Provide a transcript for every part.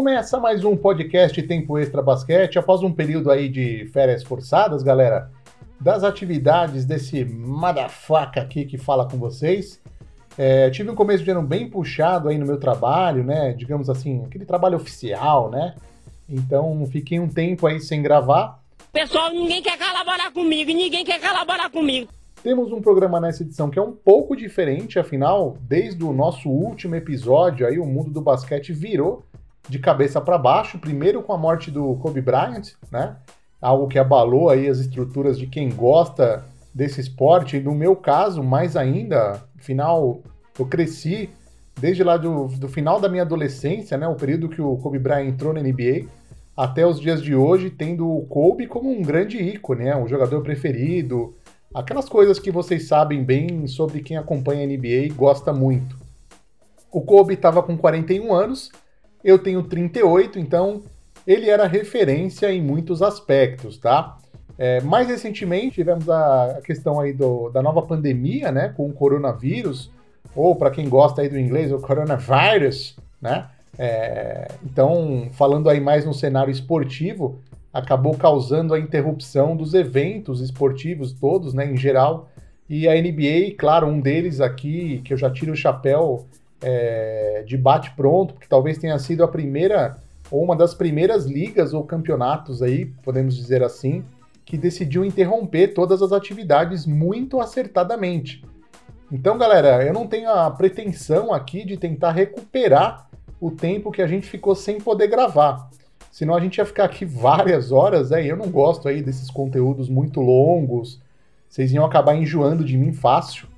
Começa mais um podcast Tempo Extra Basquete, após um período aí de férias forçadas, galera, das atividades desse madafaca aqui que fala com vocês. É, tive um começo de ano bem puxado aí no meu trabalho, né? Digamos assim, aquele trabalho oficial, né? Então fiquei um tempo aí sem gravar. Pessoal, ninguém quer colaborar comigo, ninguém quer colaborar comigo. Temos um programa nessa edição que é um pouco diferente, afinal, desde o nosso último episódio, aí o mundo do basquete virou de cabeça para baixo, primeiro com a morte do Kobe Bryant, né? Algo que abalou aí as estruturas de quem gosta desse esporte, no meu caso, mais ainda, afinal, eu cresci desde lá do, do final da minha adolescência, né? O período que o Kobe Bryant entrou na NBA, até os dias de hoje, tendo o Kobe como um grande ícone, né? Um jogador preferido, Aquelas coisas que vocês sabem bem sobre quem acompanha a NBA e gosta muito. O Kobe estava com 41 anos, eu tenho 38, então ele era referência em muitos aspectos, tá? É, mais recentemente tivemos a, a questão aí do, da nova pandemia, né, com o coronavírus, ou para quem gosta aí do inglês, o coronavirus, né? É, então, falando aí mais no cenário esportivo, acabou causando a interrupção dos eventos esportivos todos, né, em geral. E a NBA, claro, um deles aqui, que eu já tiro o chapéu é, de bate-pronto, porque talvez tenha sido a primeira, ou uma das primeiras ligas ou campeonatos aí, podemos dizer assim, que decidiu interromper todas as atividades muito acertadamente. Então, galera, eu não tenho a pretensão aqui de tentar recuperar o tempo que a gente ficou sem poder gravar. Senão a gente ia ficar aqui várias horas, né? E eu não gosto aí desses conteúdos muito longos. Vocês iam acabar enjoando de mim fácil.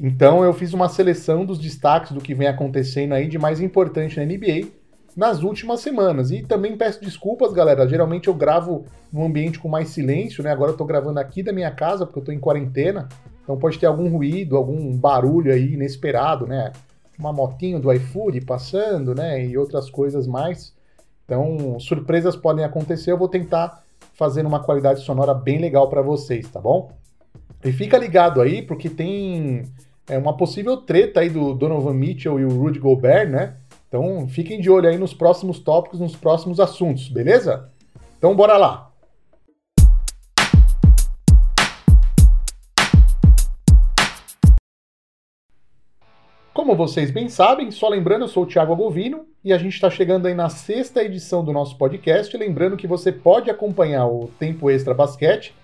Então eu fiz uma seleção dos destaques do que vem acontecendo aí de mais importante na NBA nas últimas semanas. E também peço desculpas, galera. Geralmente eu gravo num ambiente com mais silêncio, né? Agora eu tô gravando aqui da minha casa porque eu tô em quarentena. Então pode ter algum ruído, algum barulho aí inesperado, né? Uma motinho do iFood passando, né? E outras coisas mais. Então, surpresas podem acontecer, eu vou tentar fazer uma qualidade sonora bem legal para vocês, tá bom? E fica ligado aí, porque tem é, uma possível treta aí do Donovan Mitchell e o Rudy Gobert, né? Então, fiquem de olho aí nos próximos tópicos, nos próximos assuntos, beleza? Então, bora lá! Como vocês bem sabem, só lembrando, eu sou o Thiago Agovino e a gente está chegando aí na sexta edição do nosso podcast. Lembrando que você pode acompanhar o Tempo Extra Basquete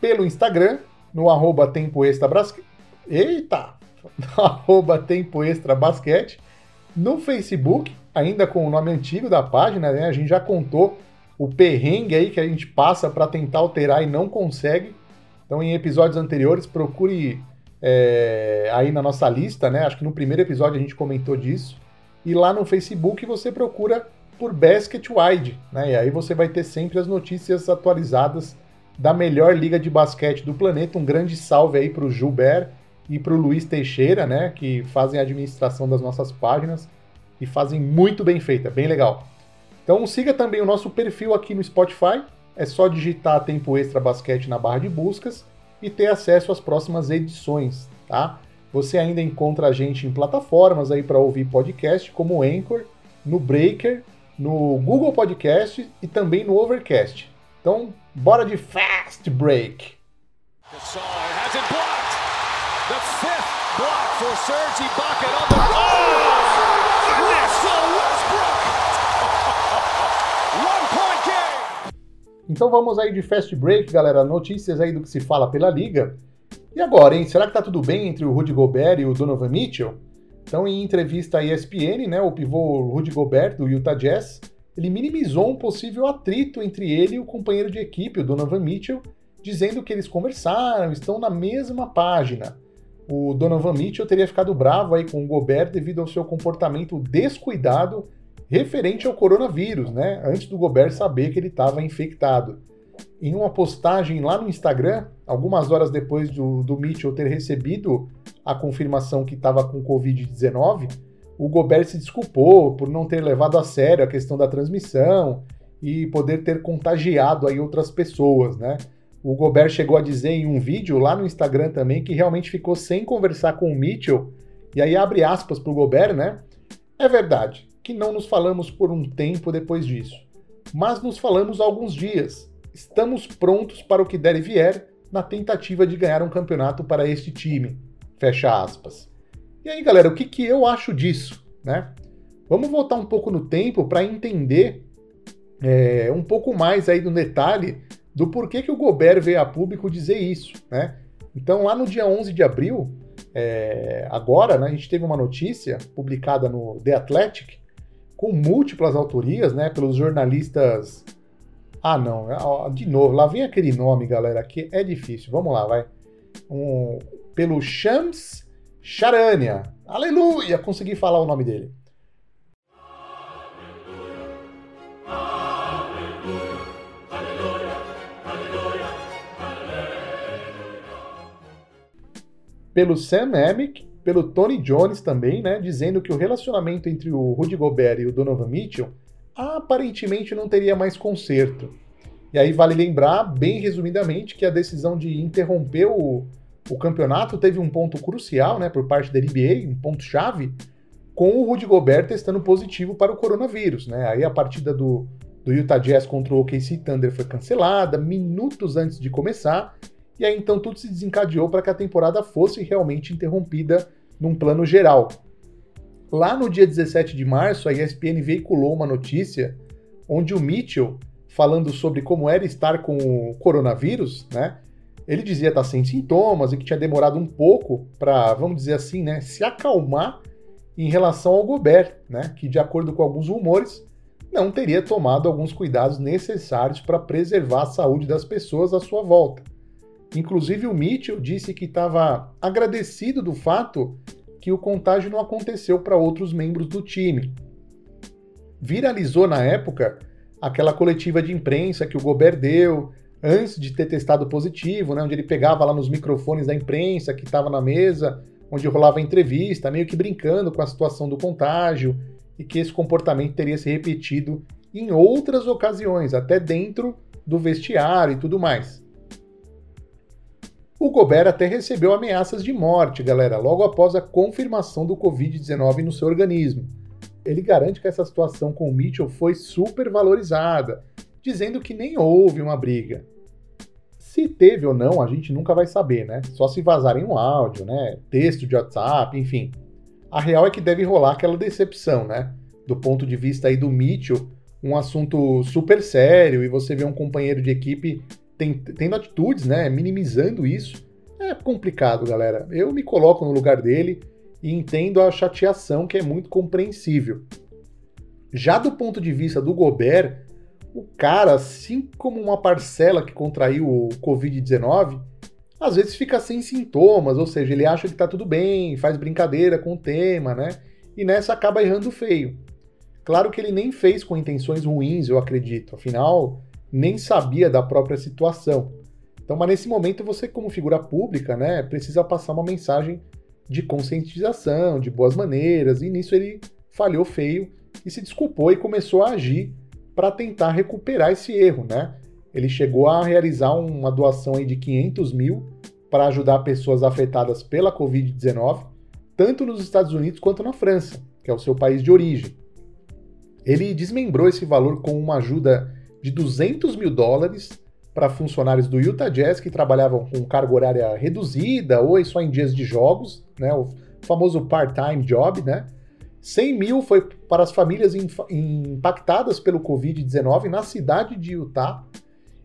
pelo Instagram, no arroba Tempo Extra Basquete. Eita! Arroba Tempo Extra Basquete. No Facebook, ainda com o nome antigo da página, né? A gente já contou o perrengue aí que a gente passa para tentar alterar e não consegue. Então, em episódios anteriores, procure é, aí na nossa lista, né? Acho que no primeiro episódio a gente comentou disso. E lá no Facebook você procura por Basket Wide, né? E aí você vai ter sempre as notícias atualizadas da melhor liga de basquete do planeta. Um grande salve aí para o Gilbert e para o Luiz Teixeira, né? Que fazem a administração das nossas páginas e fazem muito bem feita, bem legal. Então siga também o nosso perfil aqui no Spotify. É só digitar Tempo Extra Basquete na barra de buscas e ter acesso às próximas edições, tá? Você ainda encontra a gente em plataformas aí para ouvir podcast como o Anchor, no Breaker, no Google Podcast e também no Overcast. Então, bora de Fast Break! For Serge Ibaka on the... Oh! Westbrook! Então vamos aí de fast break, galera. Notícias aí do que se fala pela liga. E agora, hein? Será que tá tudo bem entre o Rudy Gobert e o Donovan Mitchell? Então, em entrevista à ESPN, né, o pivô Rudy Gobert do Utah Jazz, ele minimizou um possível atrito entre ele e o companheiro de equipe, o Donovan Mitchell, dizendo que eles conversaram, estão na mesma página. O Donovan Mitchell teria ficado bravo aí com o Gobert devido ao seu comportamento descuidado referente ao coronavírus, né? Antes do Gobert saber que ele estava infectado. Em uma postagem lá no Instagram, algumas horas depois do, do Mitchell ter recebido a confirmação que estava com Covid-19, o Gobert se desculpou por não ter levado a sério a questão da transmissão e poder ter contagiado aí outras pessoas, né? O Gobert chegou a dizer em um vídeo lá no Instagram também que realmente ficou sem conversar com o Mitchell. E aí abre aspas para o Gobert, né? É verdade. que não nos falamos por um tempo depois disso, mas nos falamos alguns dias. Estamos prontos para o que der e vier na tentativa de ganhar um campeonato para este time. Fecha aspas. E aí, galera, o que, que eu acho disso, né? Vamos voltar um pouco no tempo para entender é, um pouco mais aí no detalhe do porquê que o Gobert veio a público dizer isso, né? Então, lá no dia 11 de abril, é, agora, né, a gente teve uma notícia publicada no The Athletic com múltiplas autorias, né, pelos jornalistas. Ah, não, é, de novo, lá vem aquele nome, galera, que é difícil. Vamos lá, vai. Um, pelo Shams Charania. Aleluia! Consegui falar o nome dele. Pelo Sam Amick, pelo Tony Jones também, né, dizendo que o relacionamento entre o Rudy Gobert e o Donovan Mitchell aparentemente não teria mais conserto. E aí vale lembrar, bem resumidamente, que a decisão de interromper o, o campeonato teve um ponto crucial, né, por parte da NBA, um ponto chave, com o Rudy Gobert testando positivo para o coronavírus, né? Aí a partida do, do Utah Jazz contra o OKC Thunder foi cancelada minutos antes de começar e aí então tudo se desencadeou para que a temporada fosse realmente interrompida num plano geral. Lá no dia 17 de março, a ESPN veiculou uma notícia onde o Mitchell, falando sobre como era estar com o coronavírus, né? Ele dizia estar sem sintomas e que tinha demorado um pouco para, vamos dizer assim, né, se acalmar em relação ao Gobert, né, que de acordo com alguns rumores, não teria tomado alguns cuidados necessários para preservar a saúde das pessoas à sua volta. Inclusive, o Mitchell disse que estava agradecido do fato que o contágio não aconteceu para outros membros do time. Viralizou na época aquela coletiva de imprensa que o Gobert deu antes de ter testado positivo, né, onde ele pegava lá nos microfones da imprensa que estava na mesa, onde rolava a entrevista, meio que brincando com a situação do contágio e que esse comportamento teria se repetido em outras ocasiões, até dentro do vestiário e tudo mais. O Gobert até recebeu ameaças de morte, galera, logo após a confirmação do Covid-19 no seu organismo. Ele garante que essa situação com o Mitchell foi super valorizada, dizendo que nem houve uma briga. Se teve ou não, a gente nunca vai saber, né? Só se vazarem um áudio, né? Texto de WhatsApp, enfim. A real é que deve rolar aquela decepção, né? Do ponto de vista aí do Mitchell, um assunto super sério e você vê um companheiro de equipe tendo atitudes, né, minimizando isso, é complicado, galera. Eu me coloco no lugar dele e entendo a chateação que é muito compreensível. Já do ponto de vista do Gobert, o cara, assim como uma parcela que contraiu o Covid-19, às vezes fica sem sintomas, ou seja, ele acha que tá tudo bem, faz brincadeira com o tema, né? E nessa acaba errando feio. Claro que ele nem fez com intenções ruins, eu acredito. Afinal, nem sabia da própria situação. Então, mas nesse momento você, como figura pública, né, precisa passar uma mensagem de conscientização, de boas maneiras, e nisso ele falhou feio e se desculpou e começou a agir para tentar recuperar esse erro, né? Ele chegou a realizar uma doação aí de 500 mil para ajudar pessoas afetadas pela Covid-19, tanto nos Estados Unidos quanto na França, que é o seu país de origem. Ele desmembrou esse valor com uma ajuda de 200 mil dólares para funcionários do Utah Jazz que trabalhavam com carga horária reduzida ou só em dias de jogos, né, o famoso part-time job, né? 100 mil foi para as famílias impactadas pelo Covid-19 na cidade de Utah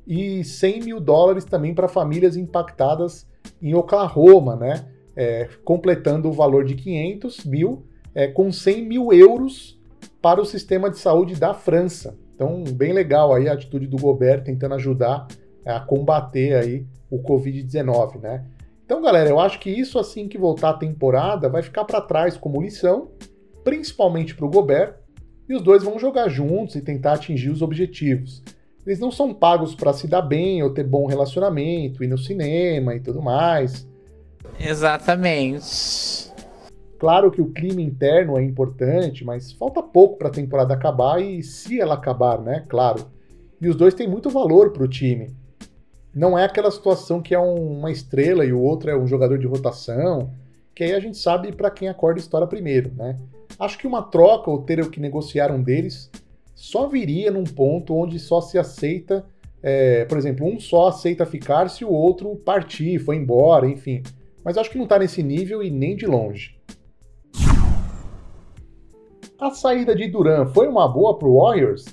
e 100 mil dólares também para famílias impactadas em Oklahoma, né? É, completando o valor de 500 mil, é, com 100 mil euros para o sistema de saúde da França. Então, bem legal aí a atitude do Gobert tentando ajudar a combater aí o Covid-19, né? Então, galera, eu acho que isso assim que voltar a temporada vai ficar para trás como lição, principalmente para o Gobert, e os dois vão jogar juntos e tentar atingir os objetivos. Eles não são pagos para se dar bem ou ter bom relacionamento, ir no cinema e tudo mais. Exatamente. Claro que o clima interno é importante, mas falta pouco para a temporada acabar e se ela acabar, né? Claro. E os dois têm muito valor para o time. Não é aquela situação que é um, uma estrela e o outro é um jogador de rotação, que aí a gente sabe para quem acorda história primeiro, né? Acho que uma troca ou ter o que negociar um deles só viria num ponto onde só se aceita, é, por exemplo, um só aceita ficar se o outro partir, foi embora, enfim. Mas acho que não está nesse nível e nem de longe. A saída de Duran foi uma boa para o Warriors?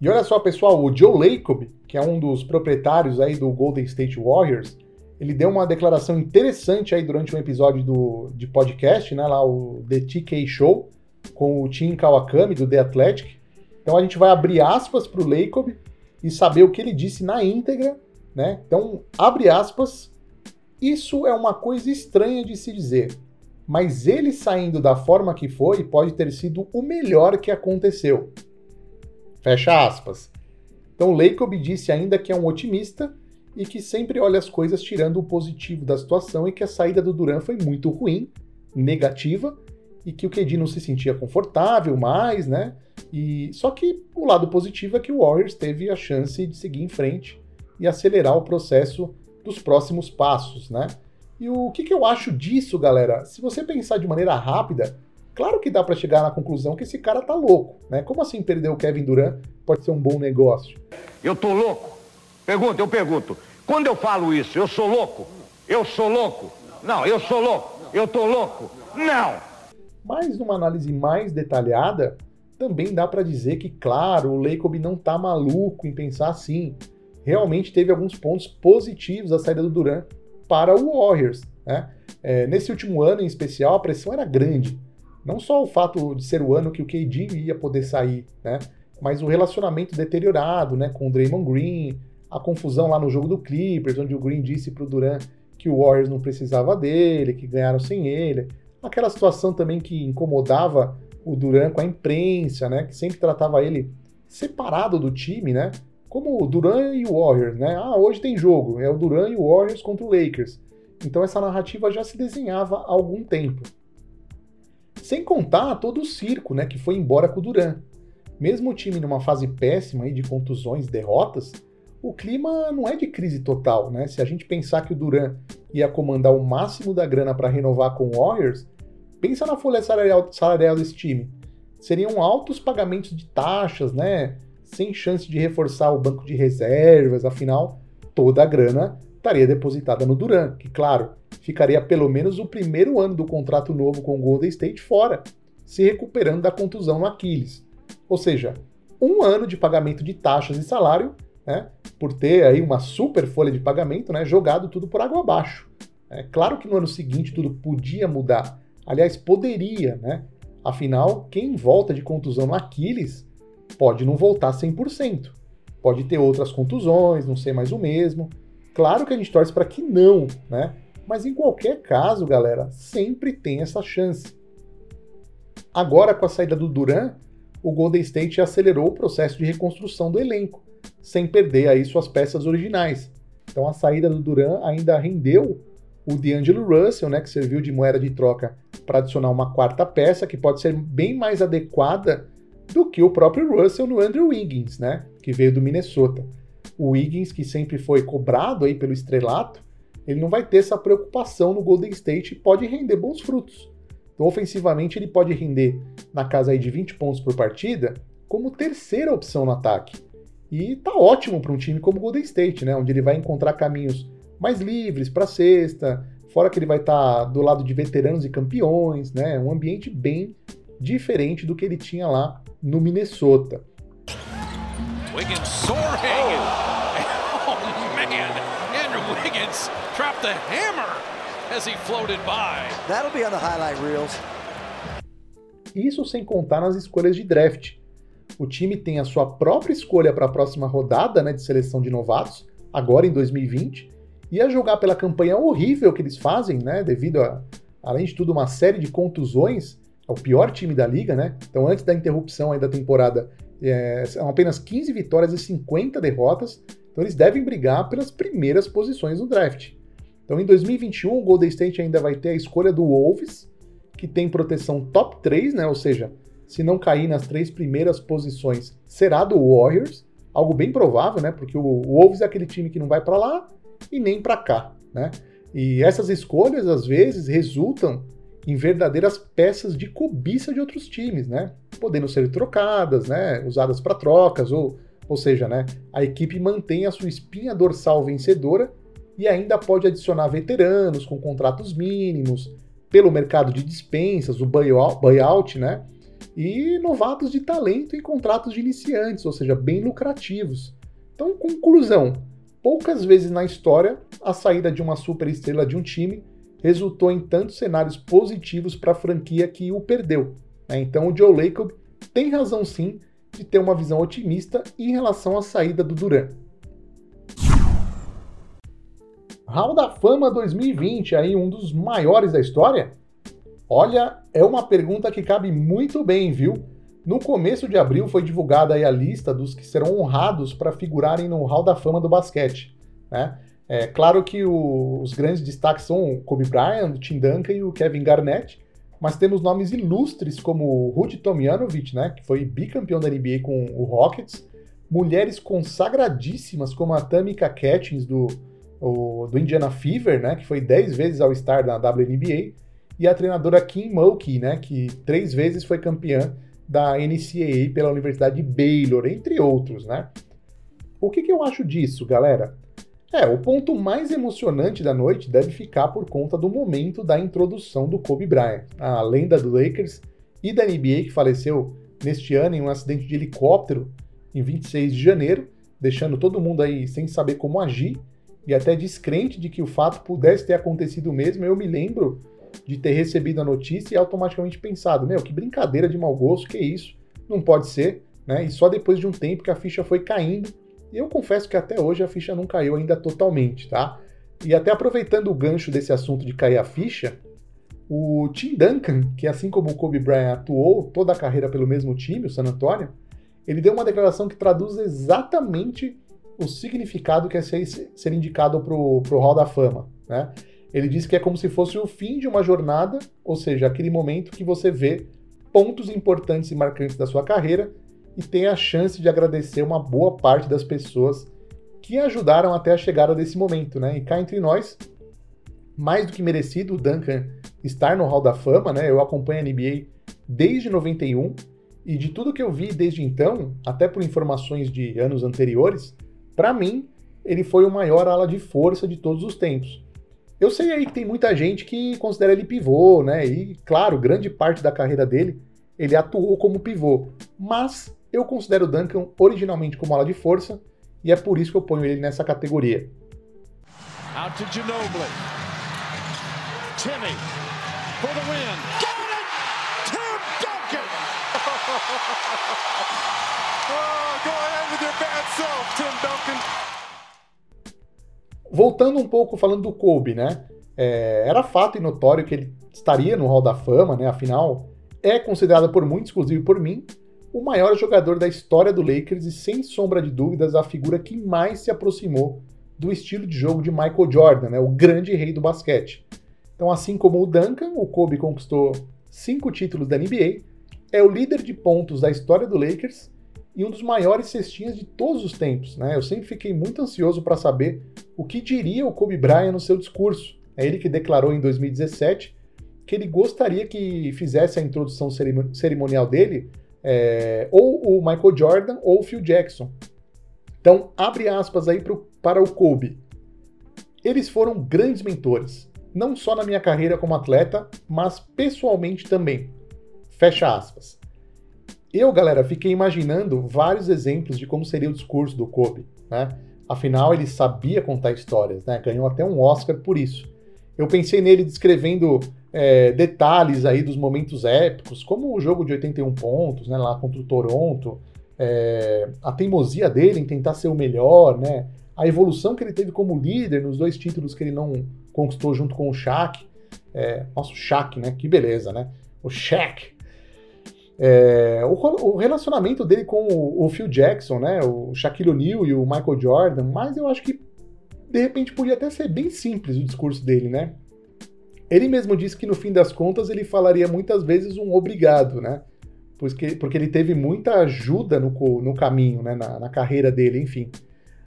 E olha só, pessoal, o Joe Lacob, que é um dos proprietários aí do Golden State Warriors, ele deu uma declaração interessante aí durante um episódio do, de podcast, né, lá o The TK Show, com o Tim Kawakami do The Athletic. Então a gente vai abrir aspas para o Lacob e saber o que ele disse na íntegra, né? Então, abre aspas. Isso é uma coisa estranha de se dizer, mas ele saindo da forma que foi pode ter sido o melhor que aconteceu. Fecha aspas. Então, Lacob disse ainda que é um otimista e que sempre olha as coisas tirando o positivo da situação e que a saída do Duran foi muito ruim, negativa, e que o KD não se sentia confortável mais, né? E só que o lado positivo é que o Warriors teve a chance de seguir em frente e acelerar o processo dos próximos passos, né? E o que, que eu acho disso, galera? Se você pensar de maneira rápida, claro que dá para chegar na conclusão que esse cara tá louco, né? Como assim perder o Kevin Durant pode ser um bom negócio? Eu tô louco? Pergunta, eu pergunto. Quando eu falo isso, eu sou louco? Eu sou louco? Não, eu sou louco. Eu tô louco? Não! Mas numa análise mais detalhada, também dá para dizer que, claro, o Lacob não tá maluco em pensar assim. Realmente teve alguns pontos positivos a saída do Duran para o Warriors. Né? É, nesse último ano, em especial, a pressão era grande. Não só o fato de ser o ano que o KD ia poder sair, né? mas o relacionamento deteriorado né, com o Draymond Green, a confusão lá no jogo do Clippers, onde o Green disse para o Durant que o Warriors não precisava dele, que ganharam sem ele. Aquela situação também que incomodava o Durant com a imprensa, né, que sempre tratava ele separado do time, né? Como o Durant e o Warriors, né? Ah, hoje tem jogo, é o Durant e o Warriors contra o Lakers. Então essa narrativa já se desenhava há algum tempo. Sem contar todo o circo, né, que foi embora com o Durant. Mesmo o time numa fase péssima aí de contusões, derrotas, o clima não é de crise total, né? Se a gente pensar que o Duran ia comandar o máximo da grana para renovar com o Warriors, pensa na folha salarial, salarial desse time. Seriam altos pagamentos de taxas, né? Sem chance de reforçar o banco de reservas, afinal, toda a grana estaria depositada no Duran, que, claro, ficaria pelo menos o primeiro ano do contrato novo com o Golden State fora, se recuperando da contusão no Aquiles. Ou seja, um ano de pagamento de taxas e salário né, por ter aí uma super folha de pagamento, né, jogado tudo por água abaixo. É claro que no ano seguinte tudo podia mudar. Aliás, poderia, né? Afinal, quem volta de contusão no Aquiles pode não voltar 100%. Pode ter outras contusões, não ser mais o mesmo. Claro que a gente torce para que não, né? Mas em qualquer caso, galera, sempre tem essa chance. Agora, com a saída do Duran, o Golden State acelerou o processo de reconstrução do elenco sem perder aí suas peças originais. Então a saída do Duran ainda rendeu o D'Angelo Russell, né, que serviu de moeda de troca para adicionar uma quarta peça que pode ser bem mais adequada do que o próprio Russell no Andrew Wiggins, né, que veio do Minnesota. O Wiggins, que sempre foi cobrado aí pelo estrelato, ele não vai ter essa preocupação no Golden State e pode render bons frutos. Então, ofensivamente, ele pode render na casa aí de 20 pontos por partida como terceira opção no ataque. E tá ótimo para um time como o Golden State, né? Onde ele vai encontrar caminhos mais livres para sexta, fora que ele vai estar tá do lado de veteranos e campeões, né? Um ambiente bem diferente do que ele tinha lá no Minnesota. Wiggins soaring. Oh man, Andrew Wiggins dropped the hammer as he floated by. That'll be on the highlight reels. Isso sem contar nas escolhas de draft o time tem a sua própria escolha para a próxima rodada né, de seleção de novatos, agora em 2020, e a jogar pela campanha horrível que eles fazem, né, devido a, além de tudo, uma série de contusões, é o pior time da liga, né? Então, antes da interrupção da temporada, é, são apenas 15 vitórias e 50 derrotas, então eles devem brigar pelas primeiras posições no draft. Então, em 2021, o Golden State ainda vai ter a escolha do Wolves, que tem proteção top 3, né? Ou seja, se não cair nas três primeiras posições, será do Warriors, algo bem provável, né? Porque o Wolves é aquele time que não vai para lá e nem para cá, né? E essas escolhas às vezes resultam em verdadeiras peças de cobiça de outros times, né? Podendo ser trocadas, né? Usadas para trocas, ou, ou seja, né? A equipe mantém a sua espinha dorsal vencedora e ainda pode adicionar veteranos com contratos mínimos, pelo mercado de dispensas, o buyout, né? E novatos de talento em contratos de iniciantes, ou seja, bem lucrativos. Então, conclusão: poucas vezes na história a saída de uma superestrela de um time resultou em tantos cenários positivos para a franquia que o perdeu. Né? Então, o Joe Lacob tem razão sim de ter uma visão otimista em relação à saída do Duran. Hall da Fama 2020, aí um dos maiores da história? Olha, é uma pergunta que cabe muito bem, viu? No começo de abril foi divulgada a lista dos que serão honrados para figurarem no Hall da Fama do basquete. Né? É claro que o, os grandes destaques são o Kobe Bryant, o Tim Duncan e o Kevin Garnett, mas temos nomes ilustres como Rudy Tomjanovic, né, que foi bicampeão da NBA com o Rockets, mulheres consagradíssimas como a Tamika Catchings do o, do Indiana Fever, né, que foi 10 vezes ao star da WNBA, e a treinadora Kim Mulkey, né, que três vezes foi campeã da NCAA pela Universidade de Baylor, entre outros, né? O que, que eu acho disso, galera? É, o ponto mais emocionante da noite deve ficar por conta do momento da introdução do Kobe Bryant, a lenda do Lakers e da NBA que faleceu neste ano em um acidente de helicóptero em 26 de janeiro, deixando todo mundo aí sem saber como agir e até descrente de que o fato pudesse ter acontecido mesmo. Eu me lembro de ter recebido a notícia e automaticamente pensado: meu, que brincadeira de mau gosto, que isso? Não pode ser, né? E só depois de um tempo que a ficha foi caindo. E eu confesso que até hoje a ficha não caiu ainda totalmente, tá? E até aproveitando o gancho desse assunto de cair a ficha, o Tim Duncan, que assim como o Kobe Bryant atuou toda a carreira pelo mesmo time, o San Antonio, ele deu uma declaração que traduz exatamente o significado que é ser, ser indicado para o Hall da Fama. Né? Ele diz que é como se fosse o fim de uma jornada, ou seja, aquele momento que você vê pontos importantes e marcantes da sua carreira e tem a chance de agradecer uma boa parte das pessoas que ajudaram até a chegada desse momento. Né? E cá entre nós, mais do que merecido o Duncan estar no Hall da Fama, né? Eu acompanho a NBA desde 91 e de tudo que eu vi desde então, até por informações de anos anteriores, para mim, ele foi o maior ala de força de todos os tempos. Eu sei aí que tem muita gente que considera ele pivô, né? E, claro, grande parte da carreira dele ele atuou como pivô. Mas eu considero o Duncan originalmente como ala de força e é por isso que eu ponho ele nessa categoria. Out to Ginobili. Timmy for the win. Got it! Tim Duncan! oh, go ahead with your bad self, Tim Voltando um pouco falando do Kobe, né? É, era fato e notório que ele estaria no Hall da Fama, né? Afinal, é considerado por muitos, inclusive por mim, o maior jogador da história do Lakers e, sem sombra de dúvidas, a figura que mais se aproximou do estilo de jogo de Michael Jordan, né? o grande rei do basquete. Então, assim como o Duncan, o Kobe conquistou cinco títulos da NBA, é o líder de pontos da história do Lakers e um dos maiores cestinhas de todos os tempos. Né? Eu sempre fiquei muito ansioso para saber o que diria o Kobe Bryant no seu discurso. É ele que declarou em 2017 que ele gostaria que fizesse a introdução cerimonial dele é, ou o Michael Jordan ou o Phil Jackson. Então, abre aspas aí pro, para o Kobe. Eles foram grandes mentores, não só na minha carreira como atleta, mas pessoalmente também. Fecha aspas. Eu, galera, fiquei imaginando vários exemplos de como seria o discurso do Kobe, né? Afinal, ele sabia contar histórias, né? Ganhou até um Oscar por isso. Eu pensei nele descrevendo é, detalhes aí dos momentos épicos, como o jogo de 81 pontos, né? Lá contra o Toronto, é, a teimosia dele em tentar ser o melhor, né? A evolução que ele teve como líder nos dois títulos que ele não conquistou junto com o Shaq. É, nossa, o Shaq, né? Que beleza, né? O Shaq. É, o, o, relacionamento dele com o, o, Phil Jackson, né, o Shaquille O'Neal e o Michael Jordan, mas eu acho que de repente podia até ser bem simples o discurso dele, né? Ele mesmo disse que no fim das contas ele falaria muitas vezes um obrigado, né? Porque, porque ele teve muita ajuda no, no caminho, né, na, na carreira dele, enfim.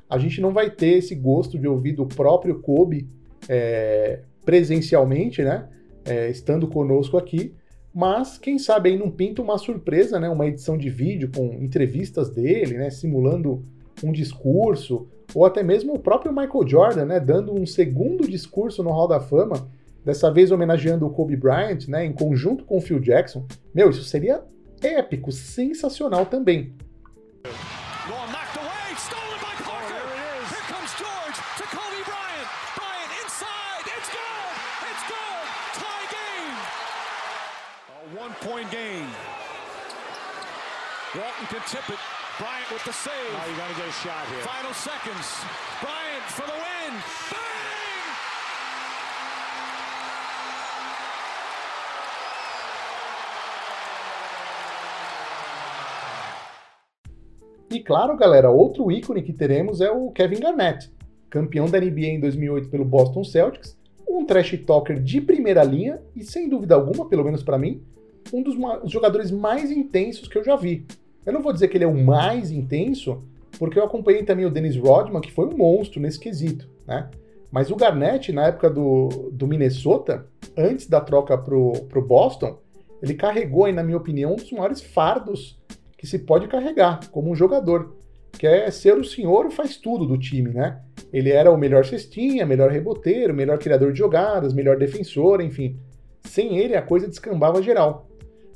A gente não vai ter esse gosto de ouvir do próprio Kobe é, presencialmente, né? é, estando conosco aqui. Mas quem sabe aí não pinta uma surpresa, né? Uma edição de vídeo com entrevistas dele, né? Simulando um discurso, ou até mesmo o próprio Michael Jordan, né? Dando um segundo discurso no Hall da Fama, dessa vez homenageando o Kobe Bryant, né? Em conjunto com o Phil Jackson. Meu, isso seria épico, sensacional também. Walton can tip it. Bryant with the save. Oh, you got to get a shot here. Final seconds. Bryant for the win. E claro, galera, outro ícone que teremos é o Kevin Garnett, campeão da NBA em 2008 pelo Boston Celtics, um trash talker de primeira linha e sem dúvida alguma, pelo menos para mim, um dos jogadores mais intensos que eu já vi. Eu não vou dizer que ele é o mais intenso, porque eu acompanhei também o Dennis Rodman, que foi um monstro nesse quesito, né? Mas o Garnett, na época do, do Minnesota, antes da troca pro, pro Boston, ele carregou, aí, na minha opinião, um dos maiores fardos que se pode carregar como um jogador, que é ser o senhor faz tudo do time, né? Ele era o melhor cestinha, melhor reboteiro, melhor criador de jogadas, melhor defensor, enfim. Sem ele, a coisa descambava geral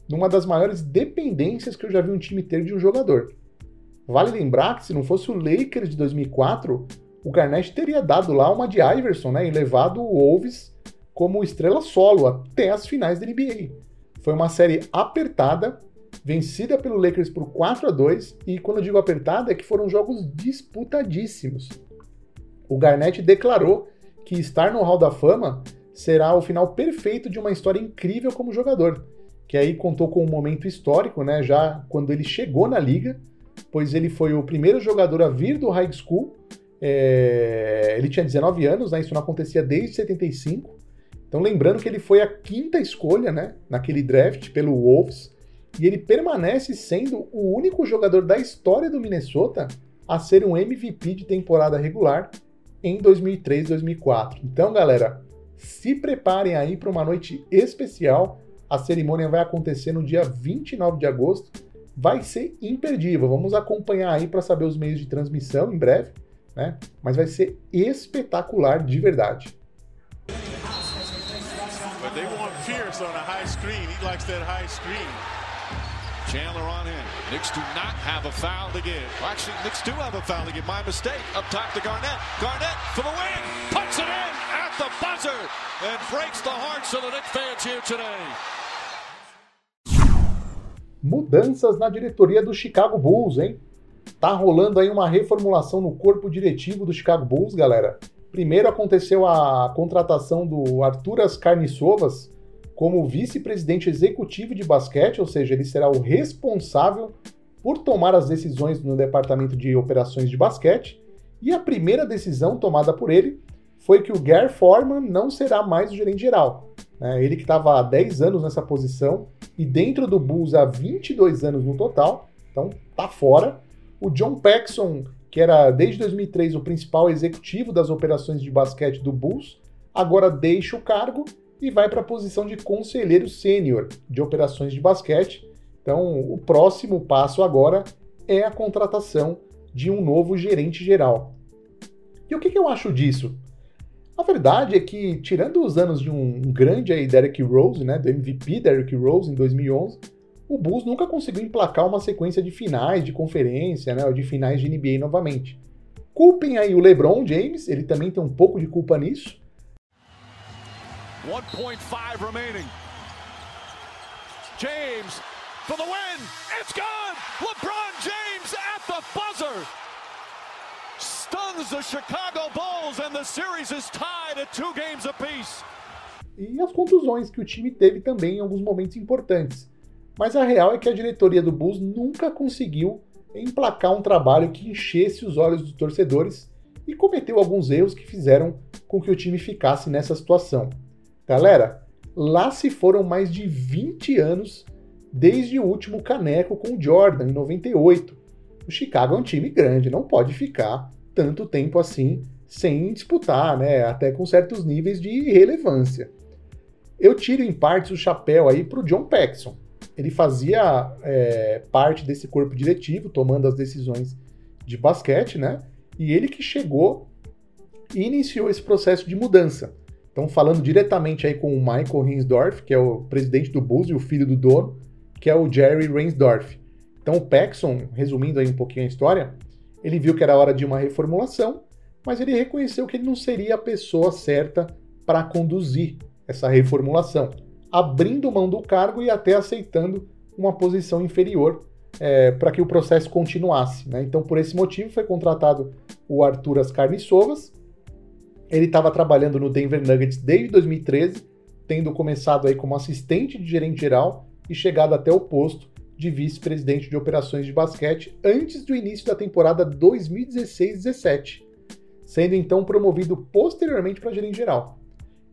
numa das maiores dependências que eu já vi um time ter de um jogador. Vale lembrar que se não fosse o Lakers de 2004, o Garnett teria dado lá uma de Iverson né, e levado o Wolves como estrela solo até as finais da NBA. Foi uma série apertada, vencida pelo Lakers por 4 a 2 e quando eu digo apertada é que foram jogos disputadíssimos. O Garnett declarou que estar no Hall da Fama será o final perfeito de uma história incrível como jogador que aí contou com um momento histórico, né, já quando ele chegou na liga, pois ele foi o primeiro jogador a vir do high school. É, ele tinha 19 anos, né, isso não acontecia desde 75. Então, lembrando que ele foi a quinta escolha né, naquele draft pelo Wolves, e ele permanece sendo o único jogador da história do Minnesota a ser um MVP de temporada regular em 2003-2004. Então, galera, se preparem aí para uma noite especial a cerimônia vai acontecer no dia 29 de agosto. Vai ser imperdível. Vamos acompanhar aí para saber os meios de transmissão em breve, né? Mas vai ser espetacular de verdade. But they want Pierce on a high screen. He likes that high screen. Chandler on in. Knicks do not have a foul to give. Actually, Knicks do have a foul to give. My mistake. Up top to Garnett. Garnett for the win. Puts it in at the buzzer and breaks the hearts of the Knicks fans here today. Mudanças na diretoria do Chicago Bulls, hein? Tá rolando aí uma reformulação no corpo diretivo do Chicago Bulls, galera. Primeiro aconteceu a contratação do Arturas Carniçovas como vice-presidente executivo de basquete, ou seja, ele será o responsável por tomar as decisões no departamento de operações de basquete. E a primeira decisão tomada por ele foi que o Gary Foreman não será mais o gerente geral. Né? Ele que estava há 10 anos nessa posição e dentro do Bulls há 22 anos no total, então tá fora. O John Paxson, que era desde 2003 o principal executivo das operações de basquete do Bulls, agora deixa o cargo e vai para a posição de conselheiro sênior de operações de basquete. Então, o próximo passo agora é a contratação de um novo gerente geral. E o que, que eu acho disso? A verdade é que, tirando os anos de um grande aí Derrick Rose, né, do MVP Derrick Rose em 2011, o Bulls nunca conseguiu emplacar uma sequência de finais de conferência, né, ou de finais de NBA novamente. Culpem aí o LeBron James, ele também tem um pouco de culpa nisso. 1.5 remaining. James for the win. It's gone. LeBron James at the buzzer stuns the Chicago Bulls and the series is tied at two games apiece. E as contusões que o time teve também em alguns momentos importantes. Mas a real é que a diretoria do Bulls nunca conseguiu emplacar um trabalho que enchesse os olhos dos torcedores e cometeu alguns erros que fizeram com que o time ficasse nessa situação. Galera, lá se foram mais de 20 anos desde o último caneco com o Jordan, em 98. O Chicago é um time grande, não pode ficar tanto tempo assim sem disputar, né? Até com certos níveis de relevância. eu tiro em partes o chapéu aí para o John Paxson. Ele fazia é, parte desse corpo diretivo, tomando as decisões de basquete, né? E ele que chegou e iniciou esse processo de mudança. Então, falando diretamente aí com o Michael Reinsdorf, que é o presidente do Bulls e o filho do dono, que é o Jerry Reinsdorf. Então, o Paxson, resumindo aí um pouquinho a história, ele viu que era hora de uma reformulação, mas ele reconheceu que ele não seria a pessoa certa para conduzir essa reformulação, abrindo mão do cargo e até aceitando uma posição inferior é, para que o processo continuasse. Né? Então, por esse motivo, foi contratado o Arthur Ascarnissovas. Ele estava trabalhando no Denver Nuggets desde 2013, tendo começado aí como assistente de gerente geral e chegado até o posto de vice-presidente de operações de basquete antes do início da temporada 2016-17, sendo então promovido posteriormente para gerente geral.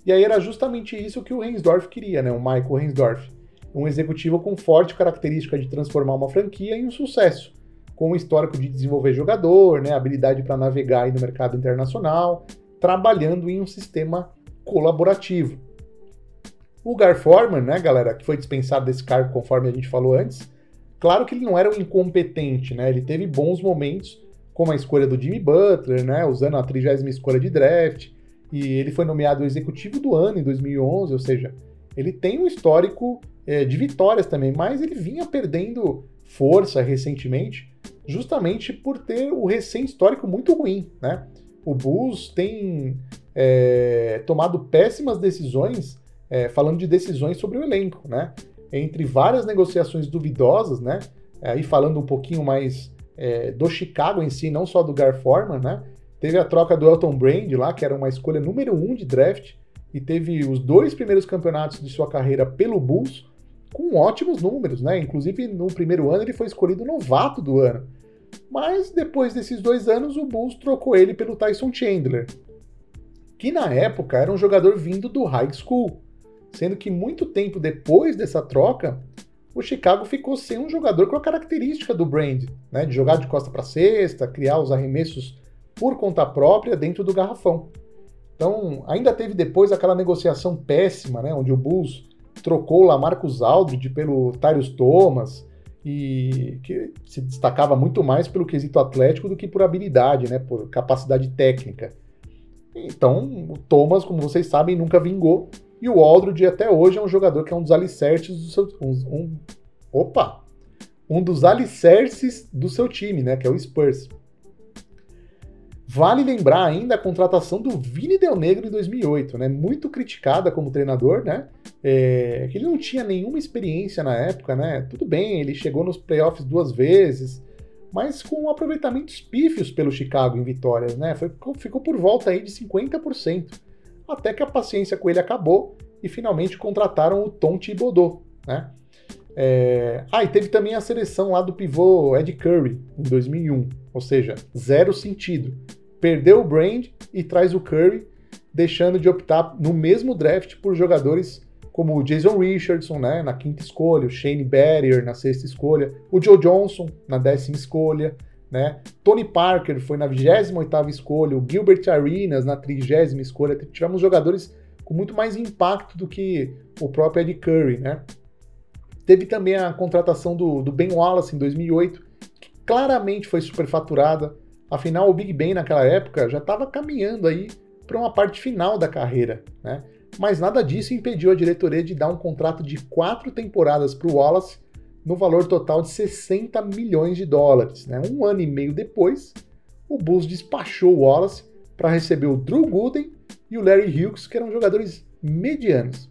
E aí era justamente isso que o Reinsdorf queria, né? O Michael Reinsdorf. Um executivo com forte característica de transformar uma franquia em um sucesso, com um histórico de desenvolver jogador, né? habilidade para navegar no mercado internacional, trabalhando em um sistema colaborativo. O Gar Forman, né, galera, que foi dispensado desse cargo conforme a gente falou antes, claro que ele não era um incompetente, né? Ele teve bons momentos, como a escolha do Jimmy Butler, né, usando a trigésima escolha de draft, e ele foi nomeado executivo do ano em 2011, ou seja, ele tem um histórico é, de vitórias também, mas ele vinha perdendo força recentemente, justamente por ter o recém histórico muito ruim, né? O Bulls tem é, tomado péssimas decisões, é, falando de decisões sobre o elenco, né? Entre várias negociações duvidosas, né? Aí falando um pouquinho mais é, do Chicago em si, não só do Gar Forman, né? Teve a troca do Elton Brand lá, que era uma escolha número um de draft, e teve os dois primeiros campeonatos de sua carreira pelo Bulls, com ótimos números, né? Inclusive, no primeiro ano ele foi escolhido novato do ano. Mas depois desses dois anos, o Bulls trocou ele pelo Tyson Chandler, que na época era um jogador vindo do high school, sendo que muito tempo depois dessa troca, o Chicago ficou sem um jogador com a característica do Brand, né? De jogar de costa para cesta, criar os arremessos por conta própria dentro do garrafão. Então, ainda teve depois aquela negociação péssima, né, onde o Bulls trocou lá Marcos Aldridge pelo Tyrius Thomas, e que se destacava muito mais pelo quesito atlético do que por habilidade, né, por capacidade técnica. Então, o Thomas, como vocês sabem, nunca vingou, e o Aldridge até hoje é um jogador que é um dos alicerces do seu... Um, um, opa! Um dos alicerces do seu time, né, que é o Spurs. Vale lembrar ainda a contratação do Vini Del Negro em 2008, né? Muito criticada como treinador, né? É, que ele não tinha nenhuma experiência na época, né? Tudo bem, ele chegou nos playoffs duas vezes, mas com aproveitamentos pífios pelo Chicago em vitórias, né? Foi, ficou por volta aí de 50%. Até que a paciência com ele acabou e finalmente contrataram o Tom Thibodeau, né? É... Ah, e teve também a seleção lá do pivô Ed Curry em 2001, ou seja, zero sentido perdeu o Brand e traz o Curry, deixando de optar no mesmo draft por jogadores como o Jason Richardson, né, na quinta escolha, o Shane Barrier na sexta escolha, o Joe Johnson na décima escolha, né, Tony Parker foi na 28ª escolha, o Gilbert Arenas na trigésima escolha, tivemos jogadores com muito mais impacto do que o próprio Ed Curry, né. Teve também a contratação do, do Ben Wallace em 2008, que claramente foi superfaturada, Afinal, o Big Ben naquela época já estava caminhando aí para uma parte final da carreira, né? Mas nada disso impediu a diretoria de dar um contrato de quatro temporadas para o Wallace no valor total de 60 milhões de dólares. Né? Um ano e meio depois, o Bulls despachou o Wallace para receber o Drew Gooden e o Larry Hughes, que eram jogadores medianos.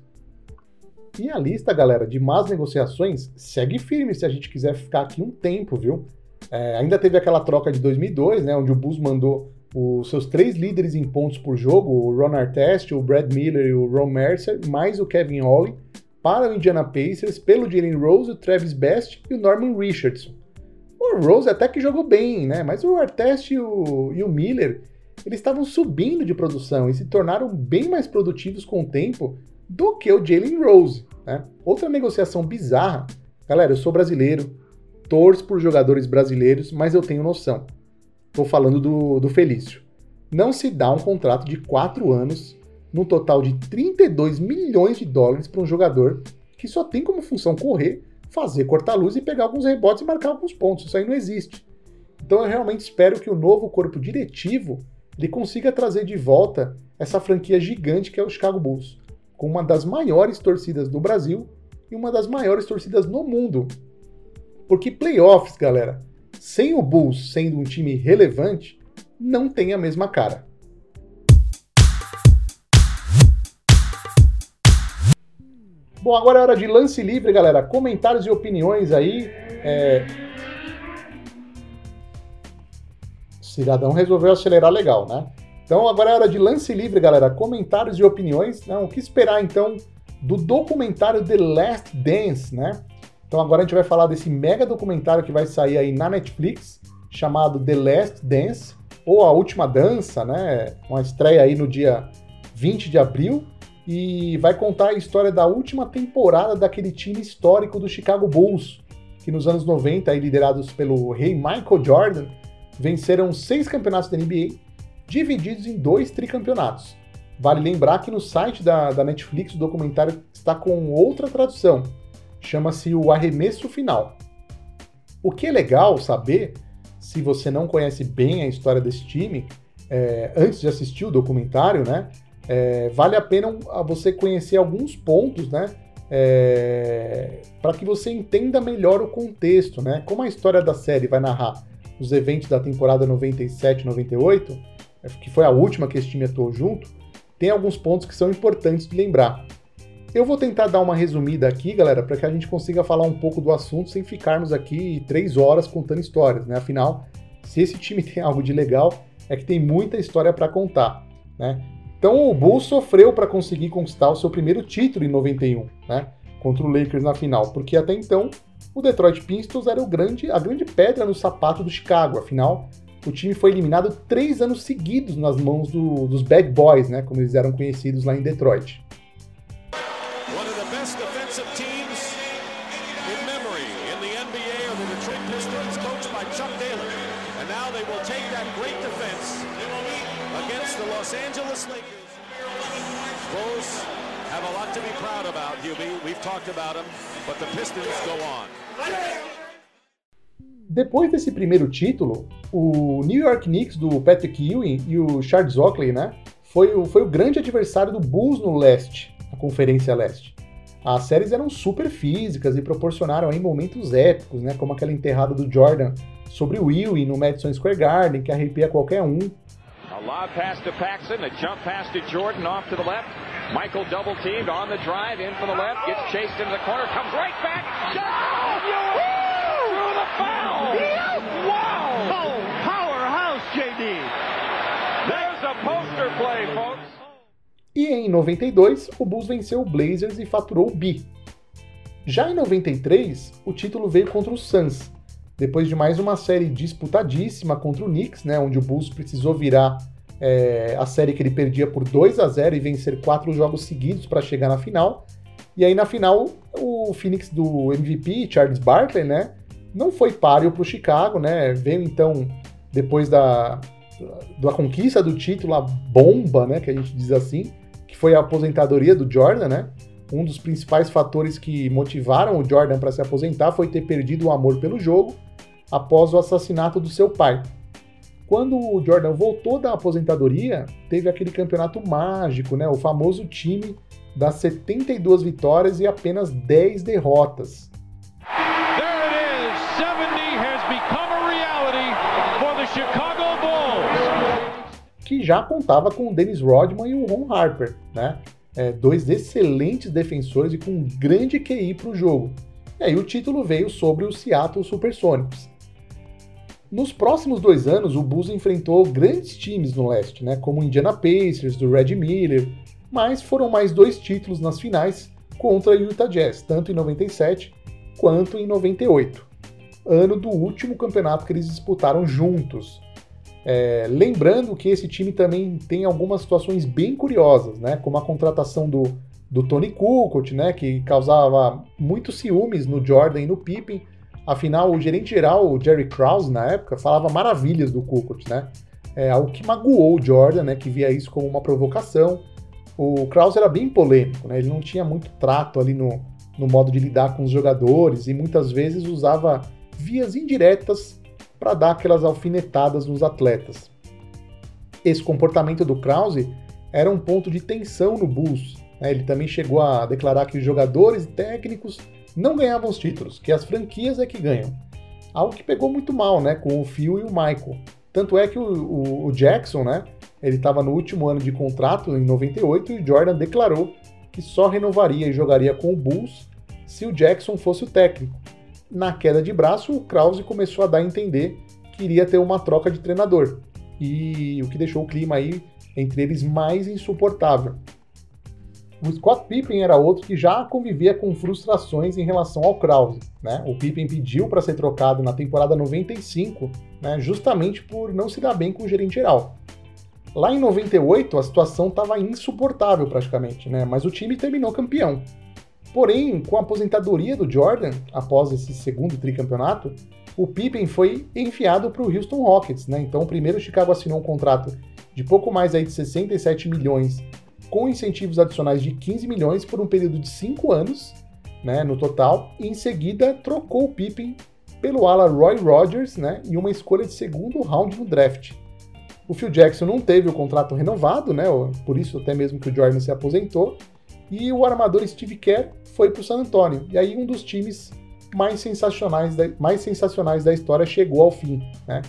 E a lista, galera, de más negociações segue firme se a gente quiser ficar aqui um tempo, viu? É, ainda teve aquela troca de 2002, né, onde o Bulls mandou os seus três líderes em pontos por jogo, o Ron Artest, o Brad Miller e o Ron Mercer, mais o Kevin Ollie, para o Indiana Pacers pelo Jalen Rose, o Travis Best e o Norman Richardson. O Rose até que jogou bem, né? Mas o Artest e o, e o Miller, eles estavam subindo de produção e se tornaram bem mais produtivos com o tempo do que o Jalen Rose, né? Outra negociação bizarra. Galera, eu sou brasileiro, torço por jogadores brasileiros, mas eu tenho noção. Estou falando do, do Felício. Não se dá um contrato de quatro anos no total de 32 milhões de dólares para um jogador que só tem como função correr, fazer cortar luz e pegar alguns rebotes e marcar alguns pontos. Isso aí não existe. Então eu realmente espero que o novo corpo diretivo ele consiga trazer de volta essa franquia gigante que é o Chicago Bulls, com uma das maiores torcidas do Brasil e uma das maiores torcidas no mundo. Porque playoffs, galera, sem o Bulls sendo um time relevante, não tem a mesma cara. Bom, agora é hora de lance livre, galera. Comentários e opiniões aí. É... Cidadão resolveu acelerar legal, né? Então agora é hora de lance livre, galera. Comentários e opiniões. Não, o que esperar então do documentário The Last Dance, né? Então agora a gente vai falar desse mega documentário que vai sair aí na Netflix, chamado The Last Dance, ou A Última Dança, né? Uma estreia aí no dia 20 de abril e vai contar a história da última temporada daquele time histórico do Chicago Bulls, que nos anos 90, aí, liderados pelo rei Michael Jordan, venceram seis campeonatos da NBA, divididos em dois tricampeonatos. Vale lembrar que no site da, da Netflix o documentário está com outra tradução, chama-se O Arremesso Final. O que é legal saber, se você não conhece bem a história desse time, é, antes de assistir o documentário, né, é, vale a pena você conhecer alguns pontos, né? É, para que você entenda melhor o contexto, né? Como a história da série vai narrar os eventos da temporada 97-98, é, que foi a última que esse time atuou junto, tem alguns pontos que são importantes de lembrar. Eu vou tentar dar uma resumida aqui, galera, para que a gente consiga falar um pouco do assunto sem ficarmos aqui três horas contando histórias, né? Afinal, se esse time tem algo de legal, é que tem muita história para contar, né? Então o Bulls sofreu para conseguir conquistar o seu primeiro título em 91, né? Contra o Lakers na final, porque até então o Detroit Pistons era o grande, a grande pedra no sapato do Chicago. Afinal, o time foi eliminado três anos seguidos nas mãos do, dos Bad Boys, né? Como eles eram conhecidos lá em Detroit. Talked about them, but the Pistons go on. Depois desse primeiro título, o New York Knicks do Patrick Ewing e o Charles Oakley, né, foi o, foi o grande adversário do Bulls no leste, na Conferência Leste. As séries eram super físicas e proporcionaram aí momentos épicos, né, como aquela enterrada do Jordan sobre o Ewing no Madison Square Garden, que arrepia qualquer um, lob pass to Paxson, a jump pass to Jordan off to the left. Michael double teamed on the drive, in from the left, gets chased into the corner, comes right back. Down! Through the foul! Wow! Oh, powerhouse, JD! There's a poster play, folks. E em 92, o Bulls venceu o Blazers e faturou o bi. Já em 93, o título veio contra o Suns, depois de mais uma série disputadíssima contra o Knicks, né, onde o Bulls precisou virar é, a série que ele perdia por 2 a 0 e vencer quatro jogos seguidos para chegar na final. E aí na final, o Phoenix do MVP, Charles Barkley, né, não foi páreo para o Chicago, né? Veio então depois da, da conquista do título, a bomba, né, que a gente diz assim, que foi a aposentadoria do Jordan, né? Um dos principais fatores que motivaram o Jordan para se aposentar foi ter perdido o amor pelo jogo após o assassinato do seu pai. Quando o Jordan voltou da aposentadoria, teve aquele campeonato mágico, né? O famoso time das 72 vitórias e apenas 10 derrotas. Que já contava com o Dennis Rodman e o Ron Harper, né? É, dois excelentes defensores e com um grande QI para o jogo. E aí o título veio sobre o Seattle Supersonics. Nos próximos dois anos, o Bulls enfrentou grandes times no leste, né, como o Indiana Pacers, do Red Miller, mas foram mais dois títulos nas finais contra o Utah Jazz, tanto em 97 quanto em 98, ano do último campeonato que eles disputaram juntos. É, lembrando que esse time também tem algumas situações bem curiosas, né, como a contratação do, do Tony Kukoc, né, que causava muitos ciúmes no Jordan e no Pippen, Afinal, o gerente geral, o Jerry Krause, na época, falava maravilhas do Kukoc, né? É algo que magoou o Jordan, né? Que via isso como uma provocação. o Krause era bem polêmico, né? Ele não tinha muito trato ali no, no modo de lidar com os jogadores e muitas vezes usava vias indiretas para dar aquelas alfinetadas nos atletas. Esse comportamento do Krause era um ponto de tensão no Bulls. Né? Ele também chegou a declarar que os jogadores e técnicos não ganhavam os títulos, que as franquias é que ganham. Algo que pegou muito mal, né, com o Phil e o Michael. Tanto é que o, o, o Jackson, né, ele estava no último ano de contrato, em 98, e o Jordan declarou que só renovaria e jogaria com o Bulls se o Jackson fosse o técnico. Na queda de braço, o Krause começou a dar a entender que iria ter uma troca de treinador, e o que deixou o clima aí entre eles mais insuportável. O Scott Pippen era outro que já convivia com frustrações em relação ao Krause. Né? O Pippen pediu para ser trocado na temporada 95, né, justamente por não se dar bem com o gerente geral. Lá em 98, a situação estava insuportável praticamente, né? mas o time terminou campeão. Porém, com a aposentadoria do Jordan, após esse segundo tricampeonato, o Pippen foi enfiado para o Houston Rockets. Né? Então, primeiro o Chicago assinou um contrato de pouco mais aí de 67 milhões com incentivos adicionais de 15 milhões por um período de 5 anos, né, no total, e em seguida trocou o Pippen pelo ala Roy Rogers, né, e uma escolha de segundo round no draft. O Phil Jackson não teve o contrato renovado, né, por isso até mesmo que o Jordan se aposentou, e o armador Steve Kerr foi para o San Antonio. E aí um dos times mais sensacionais da, mais sensacionais da história chegou ao fim. Né?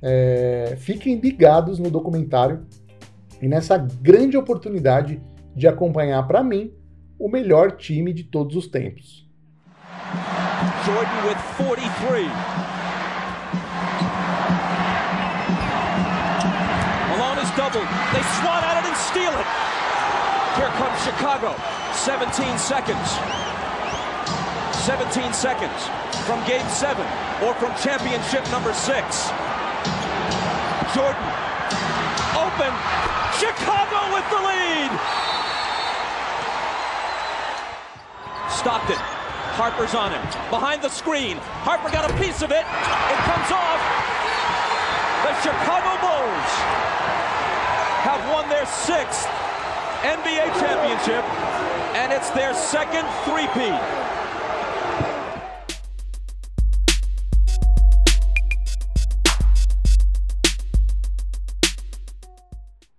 É, fiquem ligados no documentário e nessa grande oportunidade de acompanhar para mim o melhor time de todos os tempos. Jordan with 43. Malone is doubled. They swat at it and steal it. Here comes Chicago. 17 seconds. 17 seconds from game 7 or from championship number 6. Jordan open Chicago with the lead. Stockton. Harper's on him. Behind the screen. Harper got a piece of it. It comes off. The Chicago Bulls have won their sixth NBA championship, and it's their second three-peat.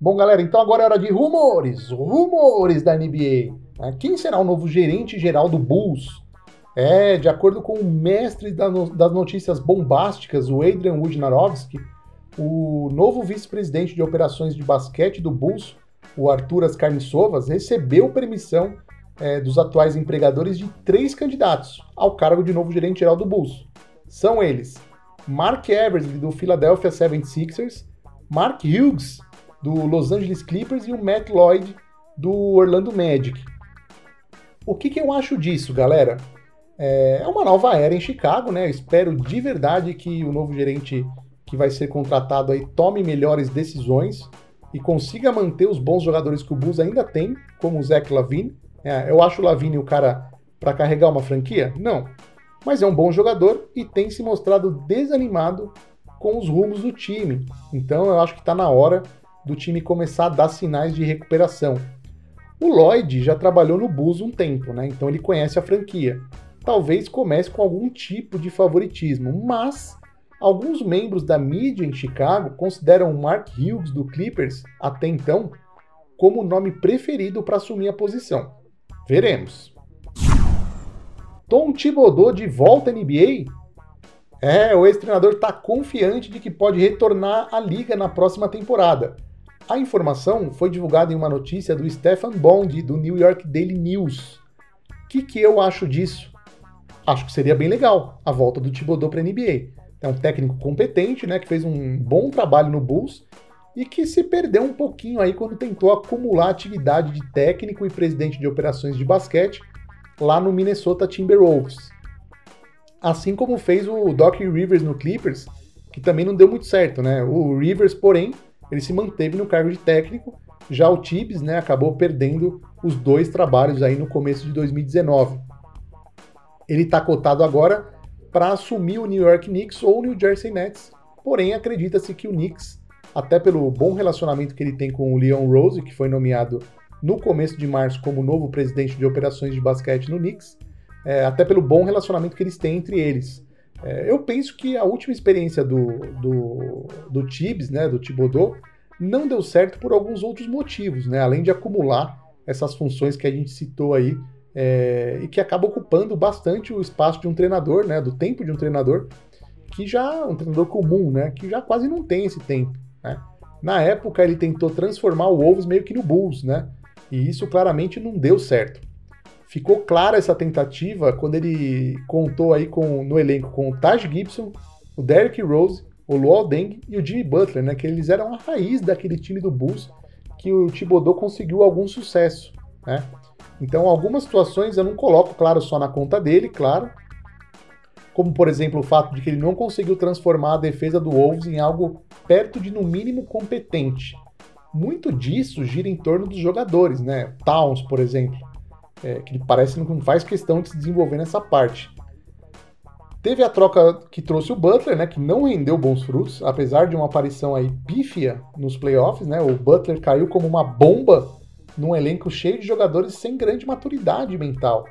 Bom, galera, então agora é hora de rumores, rumores da NBA. Né? Quem será o novo gerente geral do Bulls? É, de acordo com o mestre das notícias bombásticas, o Adrian Wojnarowski, o novo vice-presidente de operações de basquete do Bulls, o Arturas Carniçovas, recebeu permissão é, dos atuais empregadores de três candidatos ao cargo de novo gerente geral do Bulls. São eles Mark Eversley, do Philadelphia 76ers, Mark Hughes, do Los Angeles Clippers e o Matt Lloyd do Orlando Magic. O que, que eu acho disso, galera? É uma nova era em Chicago, né? Eu espero de verdade que o novo gerente que vai ser contratado aí tome melhores decisões e consiga manter os bons jogadores que o Bulls ainda tem, como o Zach Lavine. É, eu acho o Lavine o cara para carregar uma franquia? Não. Mas é um bom jogador e tem se mostrado desanimado com os rumos do time. Então eu acho que está na hora do time começar a dar sinais de recuperação. O Lloyd já trabalhou no Bulls um tempo, né? Então ele conhece a franquia. Talvez comece com algum tipo de favoritismo, mas alguns membros da mídia em Chicago consideram o Mark Hughes do Clippers, até então, como o nome preferido para assumir a posição. Veremos. Tom Thibodeau de volta à NBA? É, o ex-treinador está confiante de que pode retornar à liga na próxima temporada a informação foi divulgada em uma notícia do Stefan Bond, do New York Daily News. O que, que eu acho disso? Acho que seria bem legal a volta do Thibodeau para a NBA. É um técnico competente, né, que fez um bom trabalho no Bulls e que se perdeu um pouquinho aí quando tentou acumular atividade de técnico e presidente de operações de basquete lá no Minnesota Timberwolves. Assim como fez o Doc Rivers no Clippers, que também não deu muito certo, né? O Rivers, porém, ele se manteve no cargo de técnico. Já o Tibbs né, acabou perdendo os dois trabalhos aí no começo de 2019. Ele está cotado agora para assumir o New York Knicks ou o New Jersey Nets. Porém, acredita-se que o Knicks, até pelo bom relacionamento que ele tem com o Leon Rose, que foi nomeado no começo de março como novo presidente de operações de basquete no Knicks, é, até pelo bom relacionamento que eles têm entre eles. É, eu penso que a última experiência do, do, do Tibbs, né, do Thibodeau, não deu certo por alguns outros motivos, né, além de acumular essas funções que a gente citou aí é, e que acaba ocupando bastante o espaço de um treinador, né, do tempo de um treinador que já um treinador comum, né, que já quase não tem esse tempo, né. Na época ele tentou transformar o Wolves meio que no Bulls, né, e isso claramente não deu certo. Ficou clara essa tentativa quando ele contou aí com, no elenco com o Taj Gibson, o Derrick Rose, o Luol Deng e o Jimmy Butler, né, que eles eram a raiz daquele time do Bulls que o Thibodeau conseguiu algum sucesso, né? Então, algumas situações eu não coloco, claro, só na conta dele, claro, como por exemplo o fato de que ele não conseguiu transformar a defesa do Wolves em algo perto de no mínimo competente. Muito disso gira em torno dos jogadores, né? Towns, por exemplo, é, que parece que não faz questão de se desenvolver nessa parte. Teve a troca que trouxe o Butler, né, que não rendeu bons frutos, apesar de uma aparição aí pífia nos playoffs, né? O Butler caiu como uma bomba num elenco cheio de jogadores sem grande maturidade mental.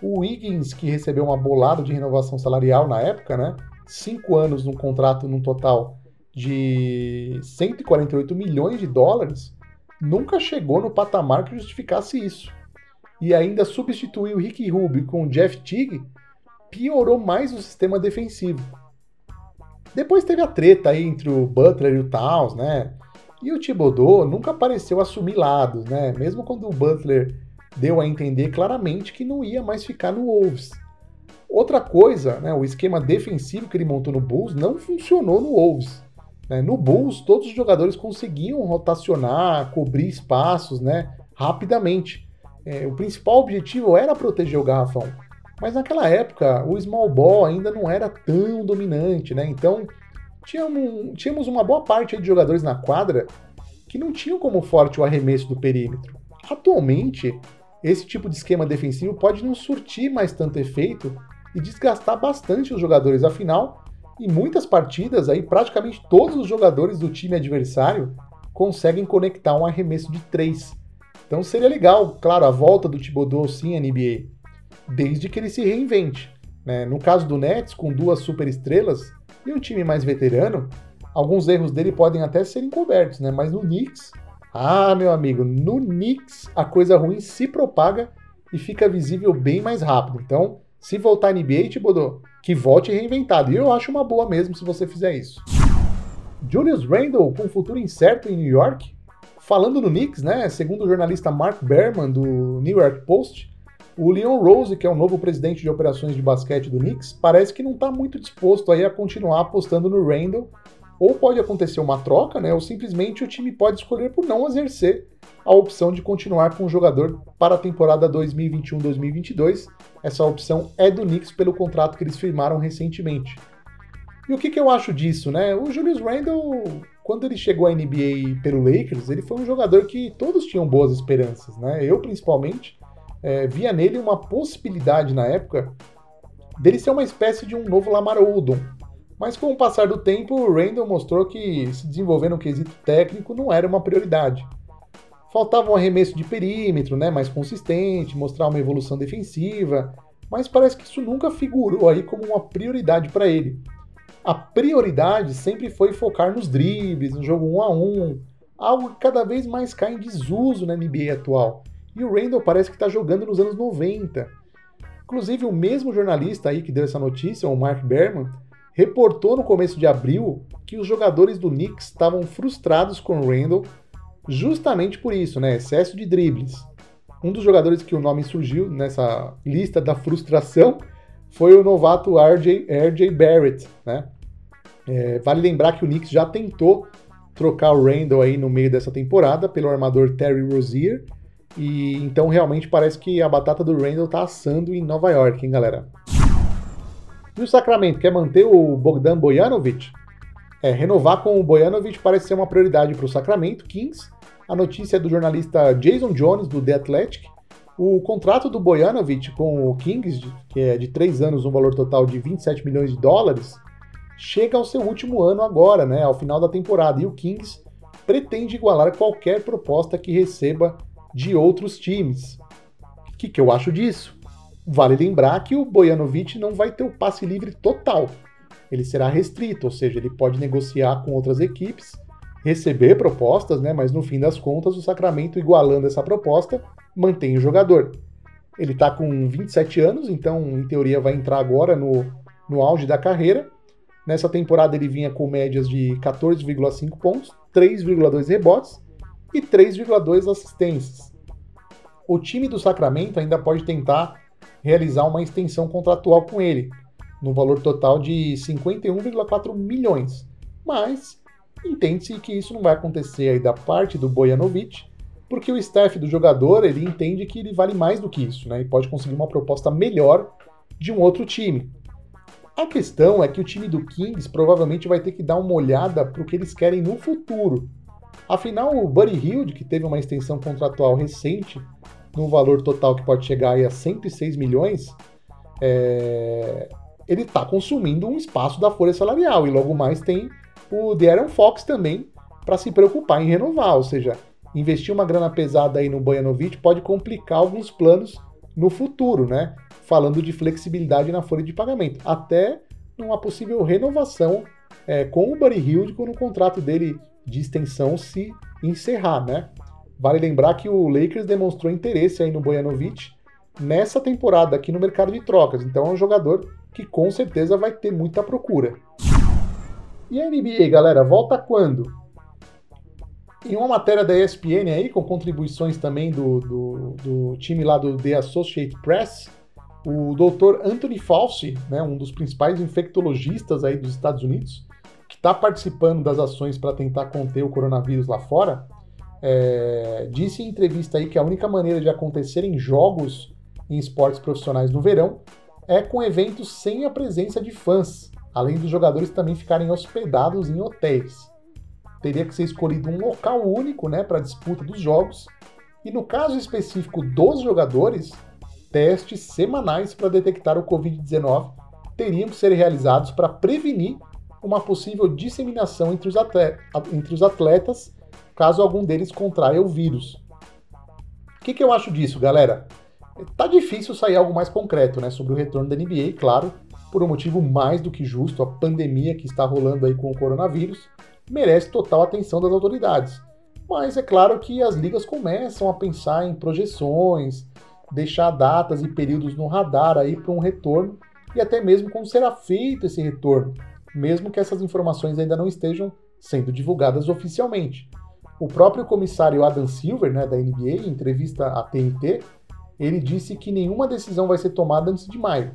O Wiggins, que recebeu uma bolada de renovação salarial na época, né? Cinco anos num contrato num total de 148 milhões de dólares, nunca chegou no patamar que justificasse isso. E ainda substituir o Ricky Rubio com o Jeff Teague piorou mais o sistema defensivo. Depois teve a treta aí entre o Butler e o Towns, né? E o Thibodeau nunca pareceu assumir lados, né? Mesmo quando o Butler deu a entender claramente que não ia mais ficar no Wolves. Outra coisa, né, o esquema defensivo que ele montou no Bulls não funcionou no Wolves. Né? No Bulls, todos os jogadores conseguiam rotacionar, cobrir espaços né, rapidamente. É, o principal objetivo era proteger o garrafão. Mas naquela época, o small ball ainda não era tão dominante, né? Então, tínhamos, uma boa parte de jogadores na quadra que não tinham como forte o arremesso do perímetro. Atualmente, esse tipo de esquema defensivo pode não surtir mais tanto efeito e desgastar bastante os jogadores. Afinal, em muitas partidas, aí praticamente todos os jogadores do time adversário conseguem conectar um arremesso de três. Então seria legal, claro, a volta do Thibodeau sim à NBA, desde que ele se reinvente. Né? No caso do Nets, com duas superestrelas e um time mais veterano, alguns erros dele podem até ser encobertos, né? mas no Knicks ah, meu amigo, no Knicks a coisa ruim se propaga e fica visível bem mais rápido. Então, se voltar NBA, Thibodeau, que volte reinventado. E eu acho uma boa mesmo se você fizer isso. Julius Randle com futuro incerto em New York. Falando no Knicks, né? Segundo o jornalista Mark Berman do New York Post, o Leon Rose, que é o novo presidente de operações de basquete do Knicks, parece que não está muito disposto aí a continuar apostando no Randle ou pode acontecer uma troca, né, ou simplesmente o time pode escolher por não exercer a opção de continuar com o jogador para a temporada 2021-2022. Essa opção é do Knicks pelo contrato que eles firmaram recentemente. E o que, que eu acho disso, né? O Julius Randle, quando ele chegou à NBA pelo Lakers, ele foi um jogador que todos tinham boas esperanças, né? Eu, principalmente, é, via nele uma possibilidade na época dele ser uma espécie de um novo Lamar Odom, mas com o passar do tempo, o Randall mostrou que se desenvolver no quesito técnico não era uma prioridade. Faltava um arremesso de perímetro, né, mais consistente, mostrar uma evolução defensiva, mas parece que isso nunca figurou aí como uma prioridade para ele. A prioridade sempre foi focar nos dribles, no jogo 1 a 1, algo que cada vez mais cai em desuso na NBA atual. E o Randall parece que está jogando nos anos 90. Inclusive, o mesmo jornalista aí que deu essa notícia, o Mark Berman, reportou no começo de abril que os jogadores do Knicks estavam frustrados com o Randall justamente por isso, né? Excesso de dribles. Um dos jogadores que o nome surgiu nessa lista da frustração foi o novato RJ, RJ Barrett, né? É, vale lembrar que o Knicks já tentou trocar o Randall aí no meio dessa temporada pelo armador Terry Rozier, e então realmente parece que a batata do Randall tá assando em Nova York, hein, galera? E o Sacramento quer manter o Bogdan Bojanovic? É, renovar com o Bojanovic parece ser uma prioridade para o Sacramento Kings. A notícia é do jornalista Jason Jones, do The Athletic. O contrato do Bojanovic com o Kings, que é de 3 anos, um valor total de 27 milhões de dólares, chega ao seu último ano agora, né, ao final da temporada. E o Kings pretende igualar qualquer proposta que receba de outros times. O que, que eu acho disso? Vale lembrar que o Bojanovic não vai ter o passe livre total. Ele será restrito, ou seja, ele pode negociar com outras equipes, receber propostas, né? Mas no fim das contas, o Sacramento, igualando essa proposta, mantém o jogador. Ele está com 27 anos, então em teoria vai entrar agora no, no auge da carreira. Nessa temporada ele vinha com médias de 14,5 pontos, 3,2 rebotes e 3,2 assistências. O time do Sacramento ainda pode tentar realizar uma extensão contratual com ele, no valor total de 51,4 milhões. Mas entende-se que isso não vai acontecer aí da parte do Bojanovic, porque o staff do jogador ele entende que ele vale mais do que isso, né? E pode conseguir uma proposta melhor de um outro time. A questão é que o time do Kings provavelmente vai ter que dar uma olhada para o que eles querem no futuro. Afinal, o Buddy Hield, que teve uma extensão contratual recente, num valor total que pode chegar a 106 milhões, é... ele está consumindo um espaço da folha salarial. E logo mais tem o De'Aaron Fox também para se preocupar em renovar. Ou seja, investir uma grana pesada aí no Bojanovic pode complicar alguns planos no futuro, né? Falando de flexibilidade na folha de pagamento. Até numa possível renovação é, com o Buddy Hield quando o contrato dele de extensão se encerrar, né? Vale lembrar que o Lakers demonstrou interesse aí no Bojanovic nessa temporada aqui no mercado de trocas. Então é um jogador que com certeza vai ter muita procura. E a NBA, galera, volta quando? Em uma matéria da ESPN aí, com contribuições também do, do, do time lá do The Associated Press, o Dr. Anthony Fauci, né, um dos principais infectologistas aí dos Estados Unidos, que está participando das ações para tentar conter o coronavírus lá fora, é, disse em entrevista aí que a única maneira de acontecerem jogos em esportes profissionais no verão é com eventos sem a presença de fãs, além dos jogadores também ficarem hospedados em hotéis. Teria que ser escolhido um local único né, para a disputa dos jogos, e no caso específico dos jogadores, testes semanais para detectar o Covid-19 teriam que ser realizados para prevenir uma possível disseminação entre os, atletas, entre os atletas caso algum deles contraia o vírus. O que, que eu acho disso, galera? Tá difícil sair algo mais concreto né, sobre o retorno da NBA, claro, por um motivo mais do que justo, a pandemia que está rolando aí com o coronavírus merece total atenção das autoridades. Mas é claro que as ligas começam a pensar em projeções, deixar datas e períodos no radar aí para um retorno e até mesmo como será feito esse retorno, mesmo que essas informações ainda não estejam sendo divulgadas oficialmente. O próprio comissário Adam Silver, né, da NBA, em entrevista à TNT, ele disse que nenhuma decisão vai ser tomada antes de maio.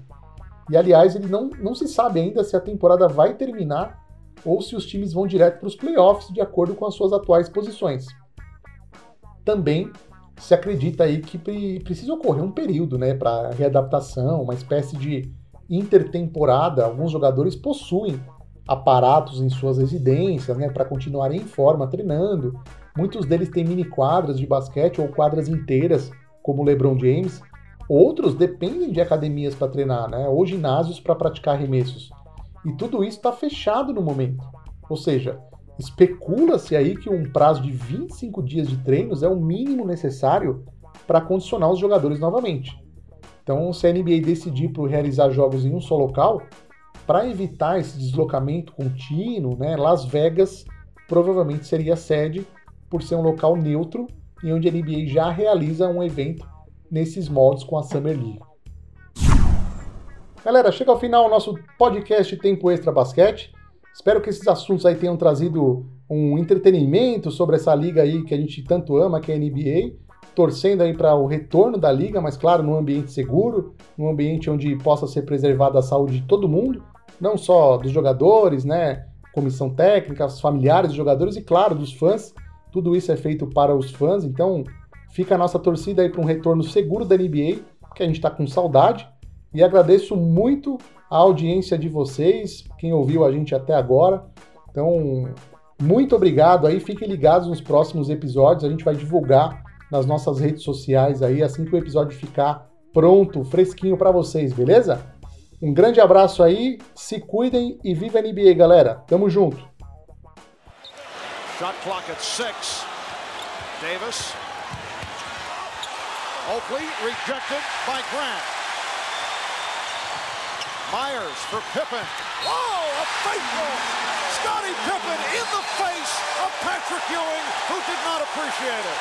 E aliás, ele não, não se sabe ainda se a temporada vai terminar ou se os times vão direto para os playoffs de acordo com as suas atuais posições. Também se acredita aí que precisa ocorrer um período né, para readaptação, uma espécie de intertemporada. Alguns jogadores possuem aparatos em suas residências, né, para continuarem em forma treinando. Muitos deles têm mini quadras de basquete ou quadras inteiras, como o LeBron James. Outros dependem de academias para treinar, né, ou ginásios para praticar arremessos. E tudo isso está fechado no momento. Ou seja, especula-se aí que um prazo de 25 dias de treinos é o mínimo necessário para condicionar os jogadores novamente. Então, se a NBA decidir por realizar jogos em um só local, para evitar esse deslocamento contínuo, né, Las Vegas provavelmente seria a sede por ser um local neutro e onde a NBA já realiza um evento nesses moldes com a Summer League. Galera, chega ao final o nosso podcast Tempo Extra Basquete. Espero que esses assuntos aí tenham trazido um entretenimento sobre essa liga aí que a gente tanto ama, que é a NBA, torcendo aí para o retorno da liga, mas claro, num ambiente seguro, num ambiente onde possa ser preservada a saúde de todo mundo não só dos jogadores, né, comissão técnica, familiares dos jogadores e, claro, dos fãs. Tudo isso é feito para os fãs, então fica a nossa torcida aí para um retorno seguro da NBA, que a gente está com saudade. E agradeço muito a audiência de vocês, quem ouviu a gente até agora. Então, muito obrigado aí, fiquem ligados nos próximos episódios, a gente vai divulgar nas nossas redes sociais aí assim que o episódio ficar pronto, fresquinho para vocês, beleza? Um grande abraço aí, se cuidem e viva a NBA, galera. Tamo junto. Shot clock at six. Davis. Oakley rejected by Grant. Myers for Pippen. Oh, a faithful Scotty Pippen in the face of Patrick Ewing, who did not appreciate it.